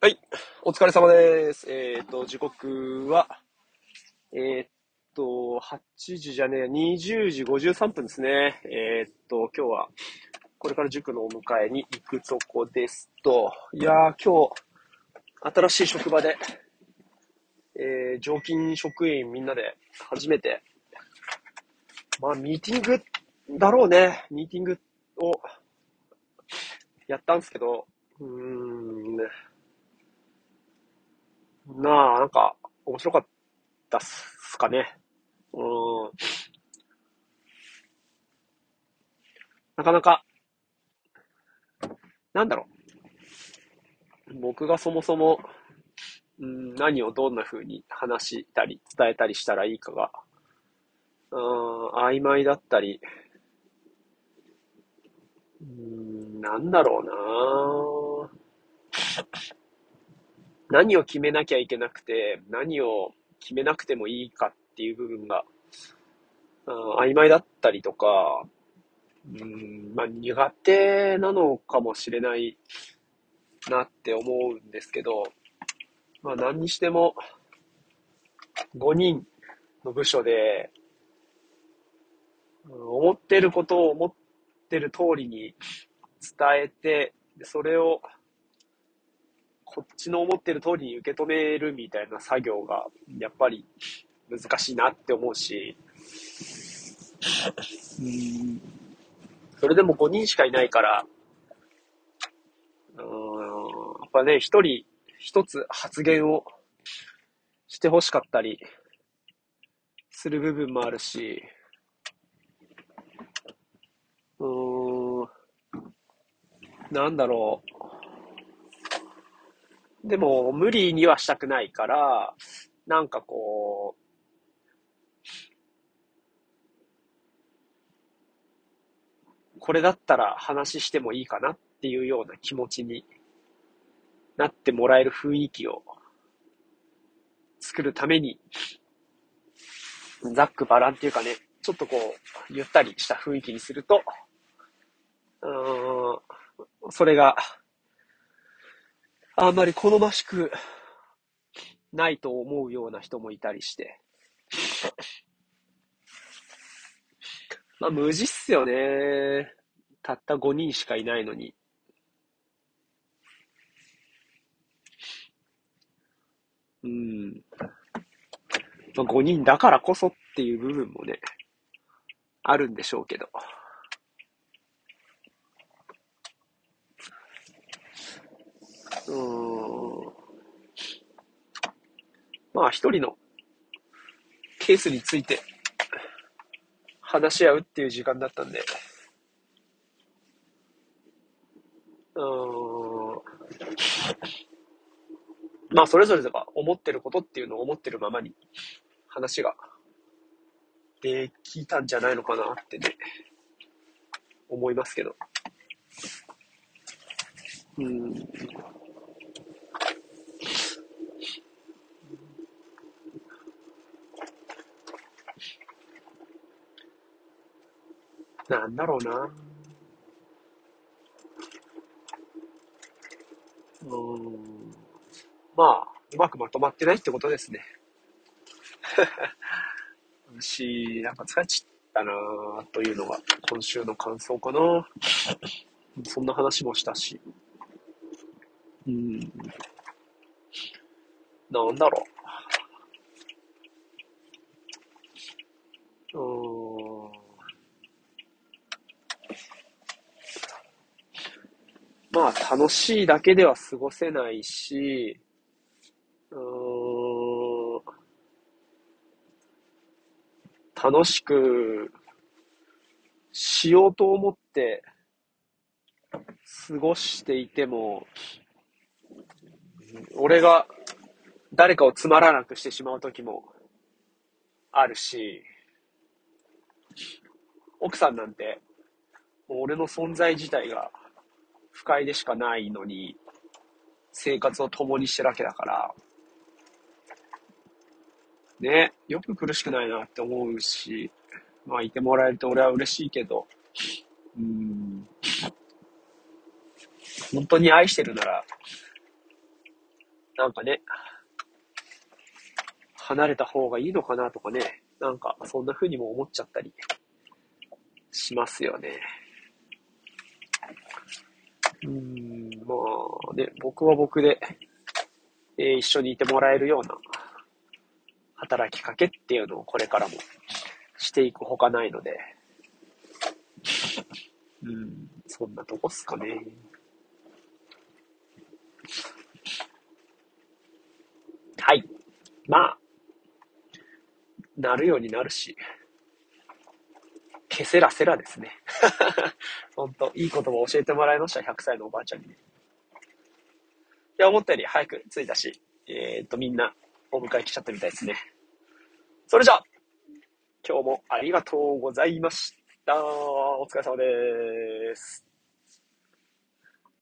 はい。お疲れ様です。えっ、と、時刻は、えっ、と、8時じゃねえ、20時53分ですね。えっ、と、今日は、これから塾のお迎えに行くとこですと、いやー、今日、新しい職場で、えー、常勤職員みんなで初めて、まあ、ミーティングだろうね。ミーティングをやったんですけど、うーん、なあ、なんか、面白かったっすかね。うん。なかなか、なんだろう。僕がそもそも、うん、何をどんな風に話したり、伝えたりしたらいいかが、うん、曖昧だったり、うん、なんだろうな何を決めなきゃいけなくて、何を決めなくてもいいかっていう部分が、うん曖昧だったりとか、うん、まあ苦手なのかもしれないなって思うんですけど、まあ何にしても、5人の部署で、思ってることを思ってる通りに伝えて、それをこっちの思ってる通りに受け止めるみたいな作業がやっぱり難しいなって思うし、うん。それでも5人しかいないから、うんやっぱね、一人一つ発言をしてほしかったりする部分もあるし、うーん、なんだろう。でも、無理にはしたくないから、なんかこう、これだったら話してもいいかなっていうような気持ちになってもらえる雰囲気を作るために、ざっくばらんっていうかね、ちょっとこう、ゆったりした雰囲気にすると、うーん、それが、あんまり好ましくないと思うような人もいたりして。まあ、無事っすよね。たった5人しかいないのに。うん。まあ、5人だからこそっていう部分もね、あるんでしょうけど。うん。まあ、一人のケースについて話し合うっていう時間だったんで、うん。まあ、それぞれが思ってることっていうのを思ってるままに話ができたんじゃないのかなってね、思いますけど。うん。なんだろうな。うーん。まあ、うまくまとまってないってことですね。し、なんか疲れちったなぁというのが今週の感想かな。そんな話もしたし。うん。なんだろう。うーん。まあ、楽しいだけでは過ごせないし、うん、楽しくしようと思って過ごしていても、俺が誰かをつまらなくしてしまう時もあるし、奥さんなんて、俺の存在自体が不快でしかないのに、生活を共にしてるわけだから、ね、よく苦しくないなって思うし、まあいてもらえると俺は嬉しいけど、うん、本当に愛してるなら、なんかね、離れた方がいいのかなとかね、なんかそんな風にも思っちゃったりしますよね。うん、まあね、僕は僕で、えー一緒にいてもらえるような働きかけっていうのをこれからもしていくほかないので、うん、そんなとこっすかね。はい。まあ、なるようになるし、けせらせらですね。ほんと、いい言葉を教えてもらいました、100歳のおばあちゃんに。いや、思ったより早く着いたし、えー、っと、みんなお迎え来ちゃったみたいですね。それじゃあ、今日もありがとうございました。お疲れ様です。